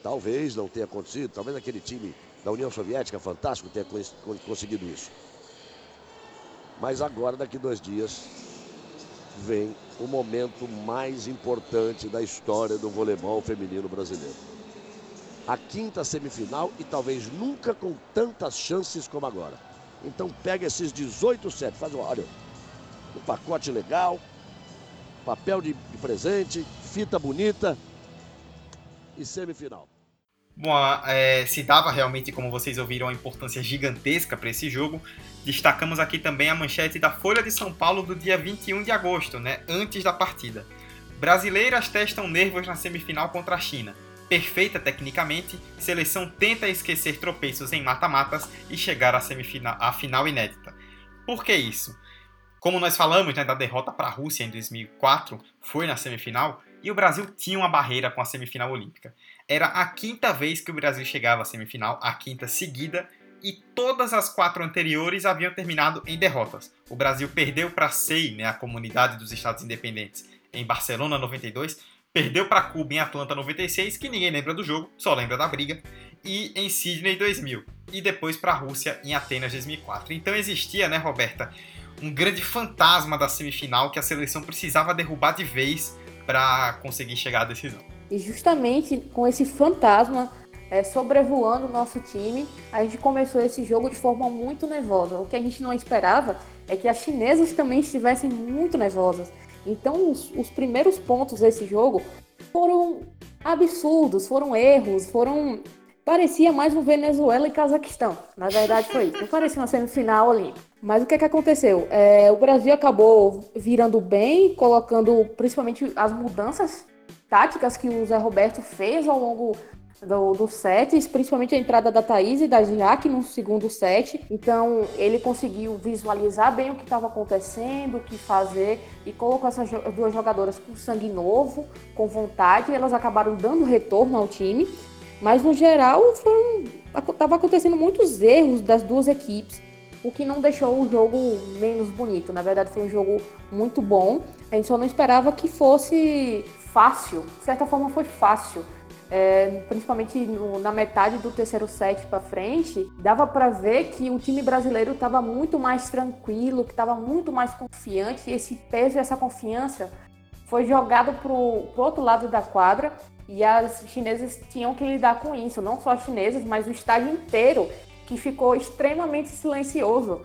S5: Talvez não tenha acontecido, talvez aquele time da União Soviética fantástico tenha conseguido isso. Mas agora, daqui dois dias, vem o momento mais importante da história do voleibol feminino brasileiro. A quinta semifinal e talvez nunca com tantas chances como agora. Então pega esses 18 sets, faz olha, um pacote legal, papel de, presente, fita bonita e semifinal.
S1: Bom, é, se dava realmente, como vocês ouviram, uma importância gigantesca para esse jogo. Destacamos aqui também a manchete da Folha de São Paulo do dia 21 de agosto, né, antes da partida. Brasileiras testam nervos na semifinal contra a China. Perfeita tecnicamente, seleção tenta esquecer tropeços em mata-matas e chegar à, semifinal, à final inédita. Por que isso? Como nós falamos né, da derrota para a Rússia em 2004, foi na semifinal, e o Brasil tinha uma barreira com a semifinal olímpica. Era a quinta vez que o Brasil chegava à semifinal, a quinta seguida, e todas as quatro anteriores haviam terminado em derrotas. O Brasil perdeu para a SEI, né, a Comunidade dos Estados Independentes, em Barcelona 92, perdeu para Cuba em Atlanta 96, que ninguém lembra do jogo, só lembra da briga, e em Sydney 2000, e depois para a Rússia em Atenas 2004. Então existia, né, Roberta, um grande fantasma da semifinal que a seleção precisava derrubar de vez para conseguir chegar à decisão.
S2: E justamente com esse fantasma é, sobrevoando o nosso time, a gente começou esse jogo de forma muito nervosa. O que a gente não esperava é que as chinesas também estivessem muito nervosas. Então, os, os primeiros pontos desse jogo foram absurdos, foram erros, foram. Parecia mais um Venezuela e Cazaquistão. Na verdade, foi isso. Não parecia uma semifinal ali. Mas o que, é que aconteceu? É, o Brasil acabou virando bem, colocando principalmente as mudanças táticas que o Zé Roberto fez ao longo do, do set, principalmente a entrada da Thaís e da Jaque no segundo set. Então ele conseguiu visualizar bem o que estava acontecendo, o que fazer e colocou essas duas jogadoras com sangue novo, com vontade, elas acabaram dando retorno ao time. Mas no geral estava acontecendo muitos erros das duas equipes, o que não deixou o jogo menos bonito. Na verdade foi um jogo muito bom. A gente só não esperava que fosse fácil. De certa forma foi fácil é, principalmente no, na metade do terceiro set para frente, dava para ver que o time brasileiro estava muito mais tranquilo, que estava muito mais confiante, e esse peso e essa confiança foi jogado para o outro lado da quadra e as chinesas tinham que lidar com isso, não só as chinesas, mas o estádio inteiro, que ficou extremamente silencioso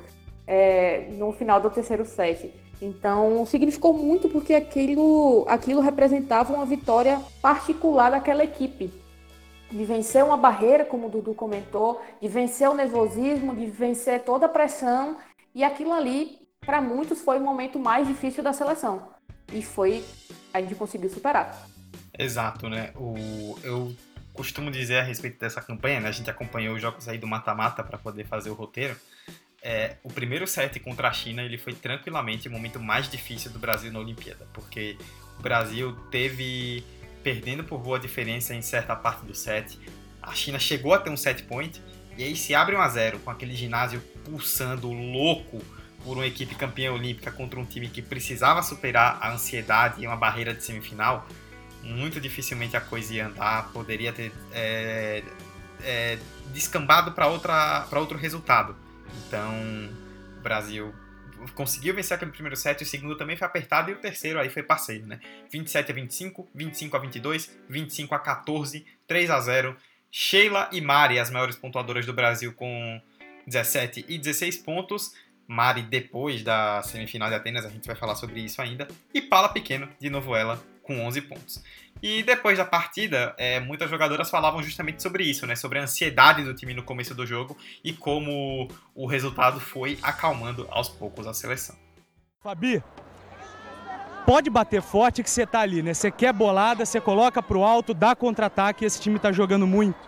S2: é, no final do terceiro set. Então, significou muito porque aquilo, aquilo representava uma vitória particular daquela equipe. De vencer uma barreira, como o Dudu comentou, de vencer o nervosismo, de vencer toda a pressão. E aquilo ali, para muitos, foi o momento mais difícil da seleção. E foi. A gente conseguiu superar.
S1: Exato, né? O, eu costumo dizer a respeito dessa campanha, né? A gente acompanhou os jogos aí do mata-mata para poder fazer o roteiro é, o primeiro set contra a China ele foi tranquilamente o momento mais difícil do Brasil na Olimpíada, porque o Brasil teve perdendo por boa diferença em certa parte do set. A China chegou a ter um set point e aí se abre 1 a 0 com aquele ginásio pulsando louco por uma equipe campeã olímpica contra um time que precisava superar a ansiedade e uma barreira de semifinal. Muito dificilmente a coisa ia andar, poderia ter é, é, descambado para outro resultado. Então, o Brasil conseguiu vencer aquele primeiro set, o segundo também foi apertado e o terceiro aí foi passeio, né? 27 a 25, 25 a 22, 25 a 14, 3 a 0. Sheila e Mari, as maiores pontuadoras do Brasil com 17 e 16 pontos. Mari depois da semifinal de Atenas, a gente vai falar sobre isso ainda. E Pala Pequeno, de novo ela, com 11 pontos. E depois da partida, é, muitas jogadoras falavam justamente sobre isso, né? Sobre a ansiedade do time no começo do jogo e como o resultado foi acalmando aos poucos a seleção.
S9: Fabi, pode bater forte que você tá ali, né? Você quer bolada, você coloca pro alto, dá contra-ataque, esse time tá jogando muito.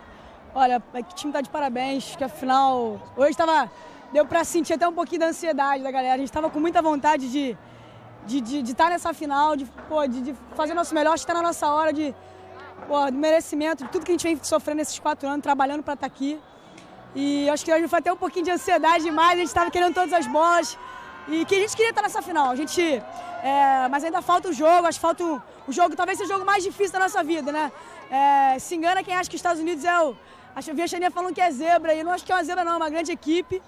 S10: Olha, o time tá de parabéns, que afinal, hoje tava, deu para sentir até um pouquinho da ansiedade da galera, a gente tava com muita vontade de de estar de, de tá nessa final, de, pô, de, de fazer nosso melhor, estar tá na nossa hora de, pô, merecimento, de tudo que a gente vem sofrendo nesses quatro anos, trabalhando para estar tá aqui. E acho que hoje foi até um pouquinho de ansiedade demais, a gente estava querendo todas as bolas e que a gente queria estar tá nessa final. A gente, é, mas ainda falta o jogo, acho que falta o, o jogo, talvez seja o jogo mais difícil da nossa vida, né? É, se engana quem acha que os Estados Unidos é o. Acho, eu vi a Xenia falando que é zebra, e eu não acho que é uma zebra, não, é uma grande equipe.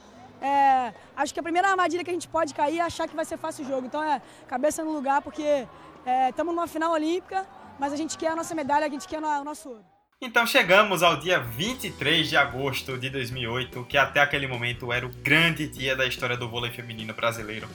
S10: É, acho que a primeira armadilha que a gente pode cair é achar que vai ser fácil o jogo. Então é cabeça no lugar, porque estamos é, numa final olímpica, mas a gente quer a nossa medalha, a gente quer o nosso ouro.
S1: Então chegamos ao dia 23 de agosto de 2008, que até aquele momento era o grande dia da história do vôlei feminino brasileiro.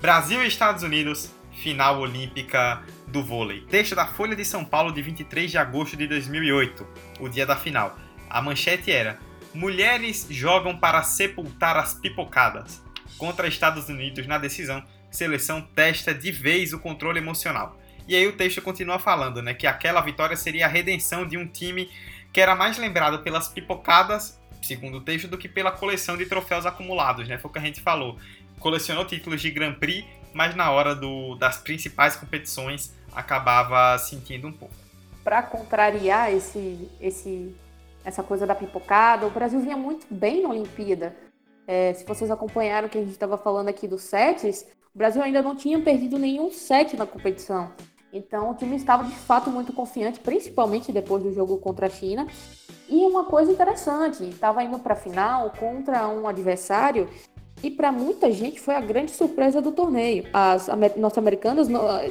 S1: Brasil e Estados Unidos, final olímpica do vôlei. Texto da Folha de São Paulo de 23 de agosto de 2008, o dia da final. A manchete era: Mulheres jogam para sepultar as pipocadas. Contra Estados Unidos na decisão, seleção testa de vez o controle emocional. E aí o texto continua falando, né, que aquela vitória seria a redenção de um time que era mais lembrado pelas pipocadas, segundo o texto, do que pela coleção de troféus acumulados, né? Foi o que a gente falou. Colecionou títulos de Grand Prix, mas na hora do, das principais competições acabava sentindo um pouco.
S2: Para contrariar esse, esse essa coisa da pipocada. O Brasil vinha muito bem na Olimpíada. É, se vocês acompanharam o que a gente estava falando aqui dos sets, o Brasil ainda não tinha perdido nenhum set na competição. Então o time estava de fato muito confiante, principalmente depois do jogo contra a China. E uma coisa interessante, estava indo para a final contra um adversário e para muita gente foi a grande surpresa do torneio. As norte-americanas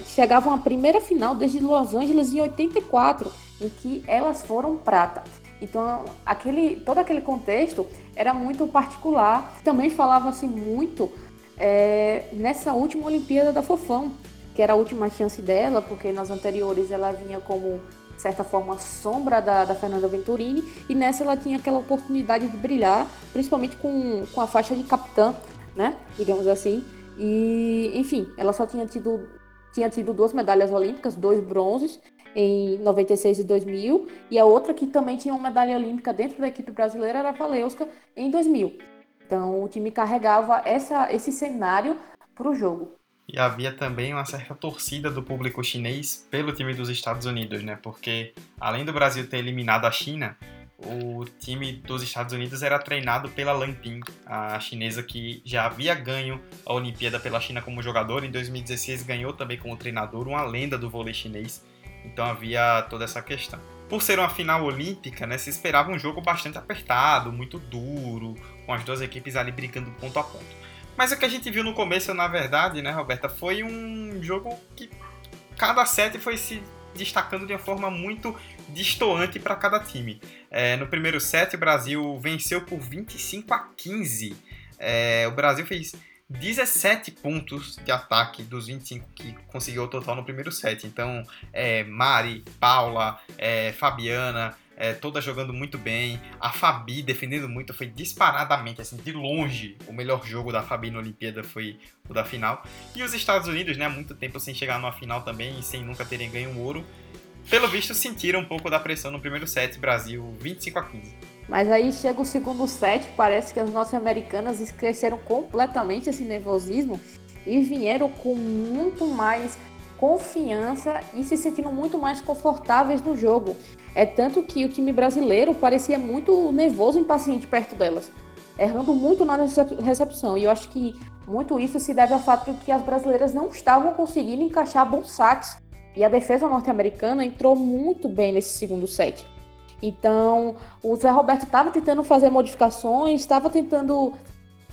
S2: chegavam à primeira final desde Los Angeles em 84, em que elas foram prata. Então, aquele, todo aquele contexto era muito particular. Também falava-se muito é, nessa última Olimpíada da Fofão, que era a última chance dela, porque nas anteriores ela vinha como, de certa forma, sombra da, da Fernanda Venturini, e nessa ela tinha aquela oportunidade de brilhar, principalmente com, com a faixa de capitã, né? Digamos assim. E, enfim, ela só tinha tido, tinha tido duas medalhas olímpicas, dois bronzes, em 96 e 2000, e a outra que também tinha uma medalha olímpica dentro da equipe brasileira era a Valeuska em 2000. Então o time carregava essa, esse cenário para o jogo.
S1: E havia também uma certa torcida do público chinês pelo time dos Estados Unidos, né? Porque além do Brasil ter eliminado a China, o time dos Estados Unidos era treinado pela Lan Ping, a chinesa que já havia ganho a Olimpíada pela China como jogador. Em 2016 ganhou também como treinador, uma lenda do vôlei chinês. Então havia toda essa questão. Por ser uma final olímpica, né, se esperava um jogo bastante apertado, muito duro, com as duas equipes ali brigando ponto a ponto. Mas o que a gente viu no começo, na verdade, né, Roberta, foi um jogo que cada set foi se destacando de uma forma muito distoante para cada time. É, no primeiro set, o Brasil venceu por 25 a 15. É, o Brasil fez 17 pontos de ataque dos 25 que conseguiu o total no primeiro set. Então, é, Mari, Paula, é, Fabiana, é, todas jogando muito bem. A Fabi defendendo muito, foi disparadamente, assim, de longe, o melhor jogo da Fabi na Olimpíada foi o da final. E os Estados Unidos, né, muito tempo sem chegar numa final também e sem nunca terem ganho um ouro, pelo visto sentiram um pouco da pressão no primeiro set, Brasil 25 a 15.
S2: Mas aí chega o segundo set, parece que as nossas americanas esqueceram completamente esse nervosismo e vieram com muito mais confiança e se sentindo muito mais confortáveis no jogo. É tanto que o time brasileiro parecia muito nervoso e impaciente perto delas, errando muito na recepção. E eu acho que muito isso se deve ao fato de que as brasileiras não estavam conseguindo encaixar bons saques. E a defesa norte-americana entrou muito bem nesse segundo set. Então, o Zé Roberto estava tentando fazer modificações, estava tentando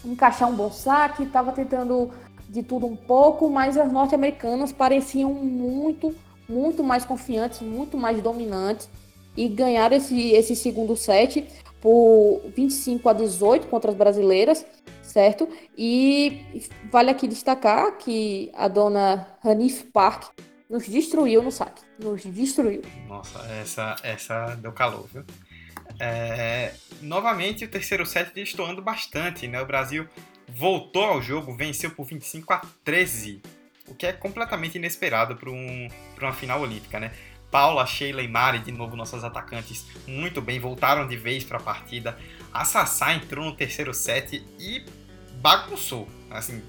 S2: encaixar um bom saque, estava tentando de tudo um pouco, mas as norte-americanas pareciam muito, muito mais confiantes, muito mais dominantes e ganharam esse, esse segundo set por 25 a 18 contra as brasileiras, certo? E vale aqui destacar que a dona Hanif Park nos destruiu no saque. Nos destruiu.
S1: Nossa, essa, essa deu calor, viu? É, novamente, o terceiro set destoando bastante, né? O Brasil voltou ao jogo, venceu por 25 a 13, o que é completamente inesperado para um, uma final olímpica, né? Paula, Sheila e Mari, de novo nossas atacantes, muito bem, voltaram de vez para a partida. A Sassá entrou no terceiro set e bagunçou. Assim,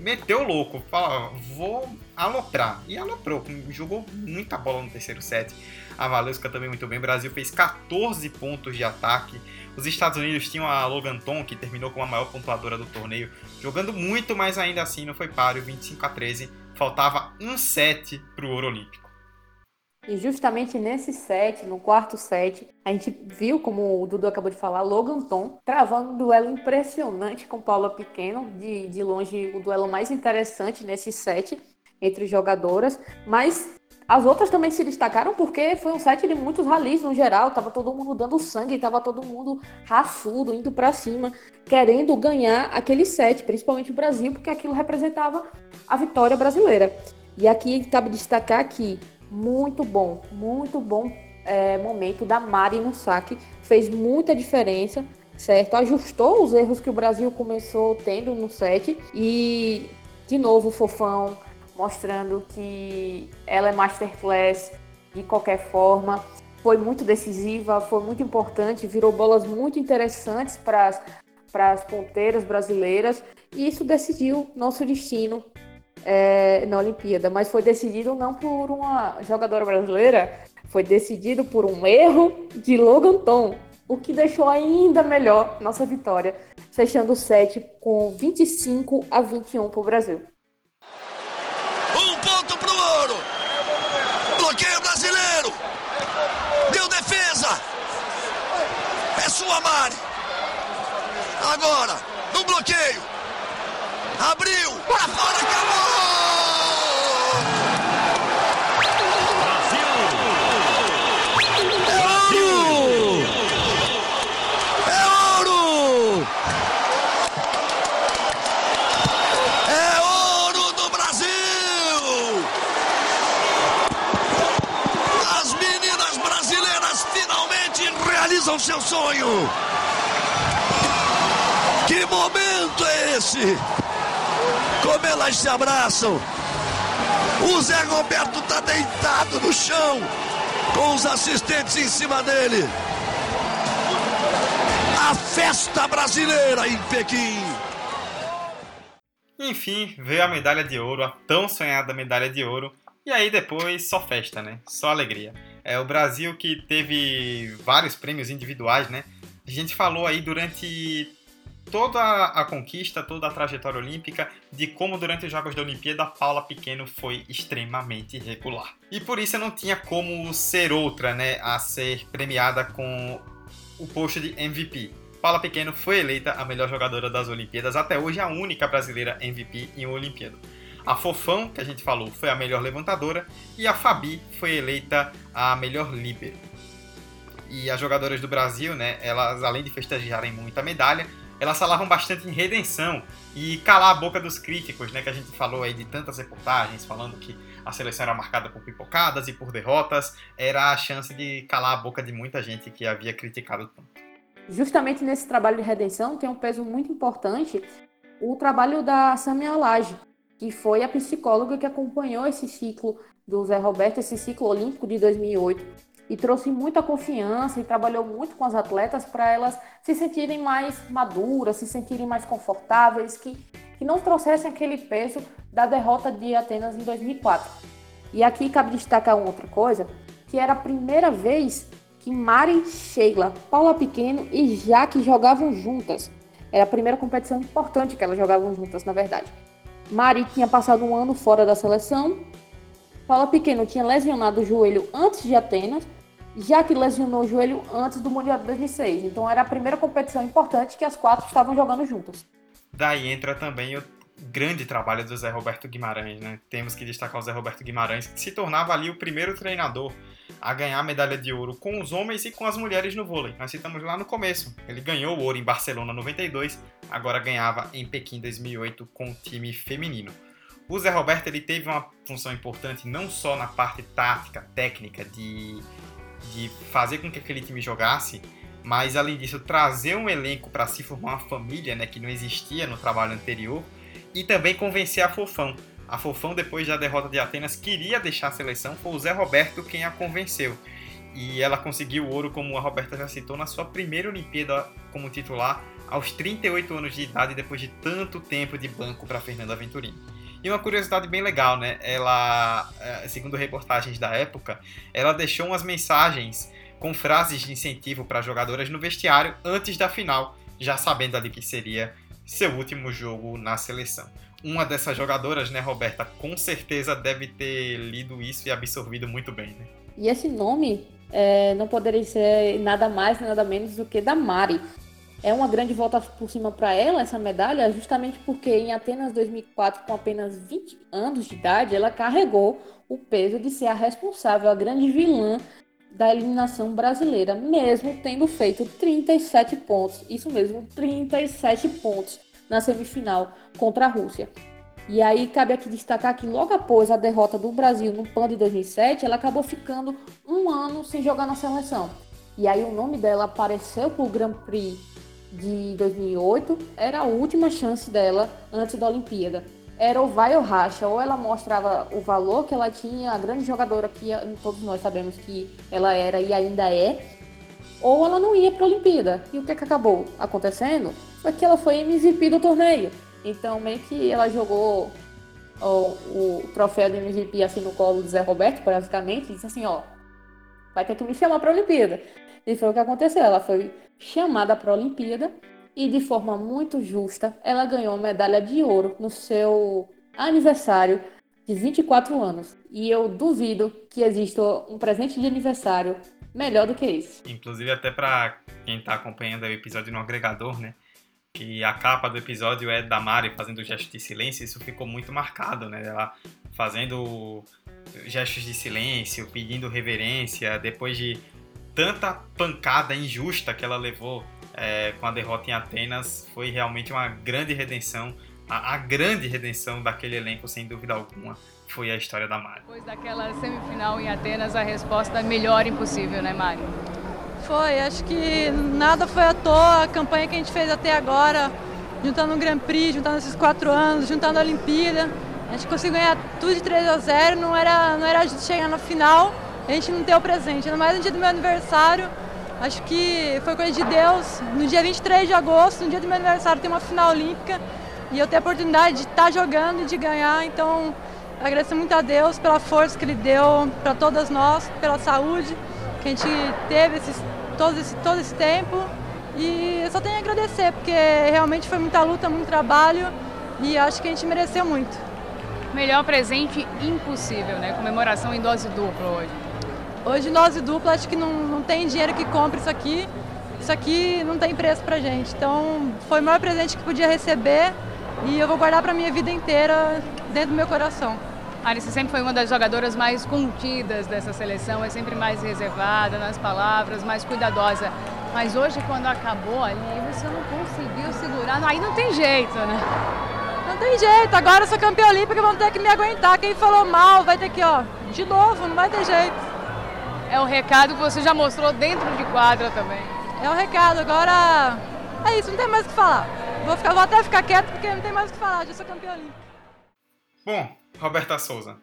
S1: meteu louco, falou, vou aloprar. E aloprou, jogou muita bola no terceiro set. A Valesca também muito bem. O Brasil fez 14 pontos de ataque. Os Estados Unidos tinham a Logan Tom, que terminou como a maior pontuadora do torneio, jogando muito, mas ainda assim não foi páreo, 25 a 13. Faltava um set para o ouro olímpico.
S2: E justamente nesse set, no quarto set, a gente viu, como o Dudu acabou de falar, Logan Tom travando um duelo impressionante com Paula Pequeno, de, de longe o duelo mais interessante nesse set entre jogadoras, mas as outras também se destacaram porque foi um set de muitos ralis no geral, tava todo mundo dando sangue, tava todo mundo raçudo, indo para cima, querendo ganhar aquele set, principalmente o Brasil, porque aquilo representava a vitória brasileira. E aqui cabe destacar que muito bom, muito bom é, momento da Mari no saque. Fez muita diferença, certo? Ajustou os erros que o Brasil começou tendo no set. E, de novo, Fofão mostrando que ela é masterclass de qualquer forma. Foi muito decisiva, foi muito importante, virou bolas muito interessantes para as ponteiras brasileiras. E isso decidiu nosso destino é, na Olimpíada, mas foi decidido não por uma jogadora brasileira, foi decidido por um erro de Logan Tom, o que deixou ainda melhor nossa vitória, fechando o set com 25 a 21 para o Brasil.
S5: Um ponto para o ouro! bloqueio brasileiro. Deu defesa. É sua Mari. Agora, no bloqueio. Abriu. Para fora, acabou! É ouro! É ouro do Brasil! As meninas brasileiras finalmente realizam seu sonho! Que momento é esse? Elas se abraçam! O Zé Roberto tá deitado no chão, com os assistentes em cima dele. A festa brasileira em Pequim.
S1: Enfim, veio a medalha de ouro, a tão sonhada medalha de ouro. E aí depois só festa, né? Só alegria. É o Brasil que teve vários prêmios individuais, né? A gente falou aí durante toda a conquista, toda a trajetória olímpica, de como durante os Jogos da Olimpíada Paula Pequeno foi extremamente regular. E por isso não tinha como ser outra, né, a ser premiada com o posto de MVP. Paula Pequeno foi eleita a melhor jogadora das Olimpíadas, até hoje a única brasileira MVP em uma Olimpíada. A Fofão, que a gente falou, foi a melhor levantadora, e a Fabi foi eleita a melhor líbero. E as jogadoras do Brasil, né, elas além de festejarem muita medalha, elas falavam bastante em redenção e calar a boca dos críticos, né? Que a gente falou aí de tantas reportagens falando que a seleção era marcada por pipocadas e por derrotas, era a chance de calar a boca de muita gente que havia criticado tanto.
S2: Justamente nesse trabalho de redenção tem um peso muito importante o trabalho da Samia Laje, que foi a psicóloga que acompanhou esse ciclo do Zé Roberto, esse ciclo olímpico de 2008 e trouxe muita confiança e trabalhou muito com as atletas para elas se sentirem mais maduras, se sentirem mais confortáveis, que, que não trouxessem aquele peso da derrota de Atenas em 2004. E aqui cabe destacar outra coisa, que era a primeira vez que Mari Sheila, Paula Pequeno e Jaque jogavam juntas. Era a primeira competição importante que elas jogavam juntas, na verdade. Mari tinha passado um ano fora da seleção. Paula Pequeno tinha lesionado o joelho antes de Atenas já que lesionou o joelho antes do Mundial de 2006. Então era a primeira competição importante que as quatro estavam jogando juntas.
S1: Daí entra também o grande trabalho do Zé Roberto Guimarães, né? Temos que destacar o Zé Roberto Guimarães, que se tornava ali o primeiro treinador a ganhar a medalha de ouro com os homens e com as mulheres no vôlei. Nós citamos lá no começo. Ele ganhou o ouro em Barcelona 92, agora ganhava em Pequim 2008 com o time feminino. O Zé Roberto ele teve uma função importante não só na parte tática, técnica, de de fazer com que aquele time jogasse, mas além disso trazer um elenco para se formar uma família, né, que não existia no trabalho anterior, e também convencer a Fofão. A Fofão, depois da derrota de Atenas, queria deixar a seleção, foi o Zé Roberto quem a convenceu. E ela conseguiu o ouro, como a Roberta já citou, na sua primeira Olimpíada como titular, aos 38 anos de idade, depois de tanto tempo de banco para Fernanda Venturini. E uma curiosidade bem legal, né? Ela, eh, segundo reportagens da época, ela deixou umas mensagens com frases de incentivo para jogadoras no vestiário antes da final, já sabendo ali que seria seu último jogo na seleção. Uma dessas jogadoras, né, Roberta, com certeza deve ter lido isso e absorvido muito bem, né?
S2: E esse nome é, não poderia ser nada mais, nada menos do que da Mari, é uma grande volta por cima para ela, essa medalha, justamente porque em Atenas 2004, com apenas 20 anos de idade, ela carregou o peso de ser a responsável, a grande vilã da eliminação brasileira, mesmo tendo feito 37 pontos, isso mesmo, 37 pontos na semifinal contra a Rússia. E aí cabe aqui destacar que logo após a derrota do Brasil no PAN de 2007, ela acabou ficando um ano sem jogar na seleção. E aí o nome dela apareceu para o Grand Prix de 2008 era a última chance dela antes da Olimpíada. Era o vai ou racha, ou ela mostrava o valor que ela tinha, a grande jogadora que todos nós sabemos que ela era e ainda é, ou ela não ia para a Olimpíada. E o que, que acabou acontecendo foi que ela foi MVP do torneio. Então, meio que ela jogou o, o troféu de MVP assim no colo do Zé Roberto, basicamente, e disse assim: ó, vai ter que me chamar para a Olimpíada. E foi o que aconteceu. Ela foi chamada para a Olimpíada e, de forma muito justa, ela ganhou a medalha de ouro no seu aniversário de 24 anos. E eu duvido que exista um presente de aniversário melhor do que esse.
S1: Inclusive, até para quem está acompanhando o episódio no agregador, né? Que a capa do episódio é da Mari fazendo gesto de silêncio, isso ficou muito marcado, né? Ela fazendo gestos de silêncio, pedindo reverência, depois de tanta pancada injusta que ela levou é, com a derrota em Atenas, foi realmente uma grande redenção. A, a, grande redenção daquele elenco, sem dúvida alguma, foi a história da Mari.
S11: Depois daquela semifinal em Atenas, a resposta é melhor impossível, né, Mari?
S8: Foi, acho que nada foi à toa. A campanha que a gente fez até agora, juntando o Grand Prix, juntando esses quatro anos, juntando a Olimpíada. A gente conseguiu ganhar tudo de 3 a 0, não era, não era a gente chegar na final, a gente não o presente. Ainda mais no dia do meu aniversário, acho que foi coisa de Deus. No dia 23 de agosto, no dia do meu aniversário, tem uma final olímpica e eu ter a oportunidade de estar jogando e de ganhar. Então, agradeço muito a Deus pela força que Ele deu para todas nós, pela saúde que a gente teve esses, todo, esse, todo esse tempo. E eu só tenho a agradecer, porque realmente foi muita luta, muito trabalho e acho que a gente mereceu muito.
S11: Melhor presente impossível, né? Comemoração em dose dupla hoje.
S8: Hoje, dose dupla, acho que não, não tem dinheiro que compre isso aqui. Isso aqui não tem preço pra gente. Então, foi o maior presente que podia receber e eu vou guardar pra minha vida inteira dentro do meu coração.
S11: Alice sempre foi uma das jogadoras mais contidas dessa seleção, é sempre mais reservada nas palavras, mais cuidadosa. Mas hoje, quando acabou ali, você não conseguiu segurar, aí não tem jeito, né?
S8: Não tem jeito, agora eu sou campeã olímpica, vão ter que me aguentar. Quem falou mal vai ter que, ó, de novo, não vai ter jeito.
S11: É um recado que você já mostrou dentro de quadra também.
S8: É um recado, agora é isso, não tem mais o que falar. Vou, ficar, vou até ficar quieto porque não tem mais o que falar, já sou campeã olímpica.
S1: Bom, Roberta Souza,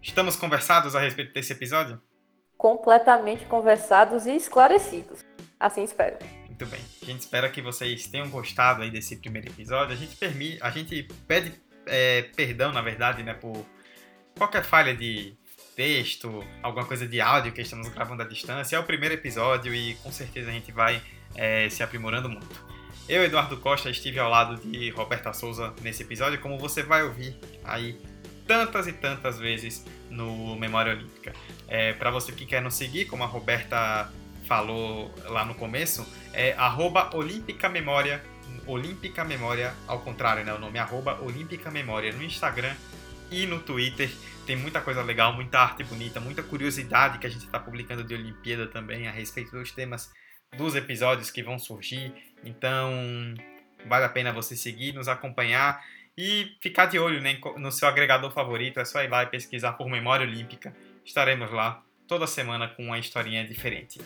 S1: estamos conversados a respeito desse episódio?
S2: Completamente conversados e esclarecidos. Assim espero.
S1: Muito bem. A gente espera que vocês tenham gostado aí desse primeiro episódio. A gente, permite, a gente pede é, perdão, na verdade, né, por qualquer falha de texto, alguma coisa de áudio que estamos gravando à distância. É o primeiro episódio e com certeza a gente vai é, se aprimorando muito. Eu, Eduardo Costa, estive ao lado de Roberta Souza nesse episódio, como você vai ouvir aí tantas e tantas vezes no Memória Olímpica. É, Para você que quer nos seguir, como a Roberta falou lá no começo, é arroba Olímpica Memória, Olímpica Memória, ao contrário, né? O nome é arroba Olímpica Memória no Instagram e no Twitter. Tem muita coisa legal, muita arte bonita, muita curiosidade que a gente está publicando de Olimpíada também a respeito dos temas dos episódios que vão surgir. Então, vale a pena você seguir, nos acompanhar e ficar de olho né, no seu agregador favorito. É só ir lá e pesquisar por Memória Olímpica. Estaremos lá toda semana com uma historinha diferente.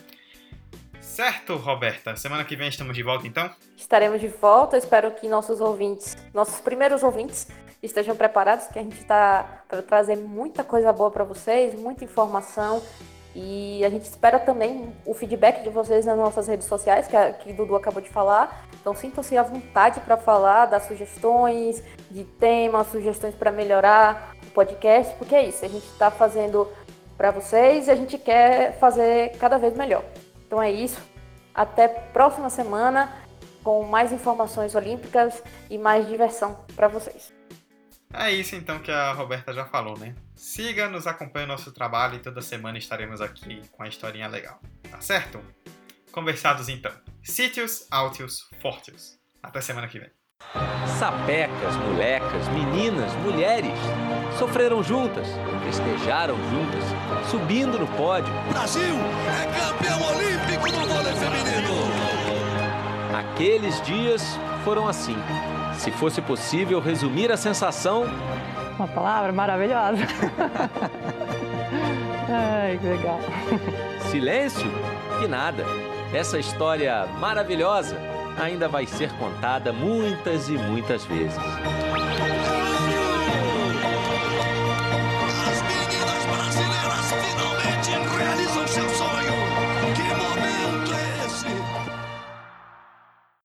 S1: Certo, Roberta. Semana que vem estamos de volta, então?
S2: Estaremos de volta. Espero que nossos ouvintes, nossos primeiros ouvintes, estejam preparados, que a gente está para trazer muita coisa boa para vocês, muita informação. E a gente espera também o feedback de vocês nas nossas redes sociais, que, a, que o Dudu acabou de falar. Então sintam-se à vontade para falar, dar sugestões de temas, sugestões para melhorar o podcast, porque é isso, a gente está fazendo para vocês e a gente quer fazer cada vez melhor. Então é isso. Até próxima semana com mais informações olímpicas e mais diversão para vocês.
S1: É isso então que a Roberta já falou, né? Siga, nos acompanhe o nosso trabalho e toda semana estaremos aqui com a historinha legal. Tá certo? Conversados então. Sítios, Altios, Fortios. Até semana que vem.
S12: Sapecas, molecas, meninas, mulheres sofreram juntas, festejaram juntas, subindo no pódio.
S13: Brasil é campeão olímpico no vôlei feminino.
S12: Aqueles dias foram assim. Se fosse possível resumir a sensação.
S14: Uma palavra maravilhosa. Ai, que legal.
S12: Silêncio? Que nada. Essa história maravilhosa ainda vai ser contada muitas e muitas vezes.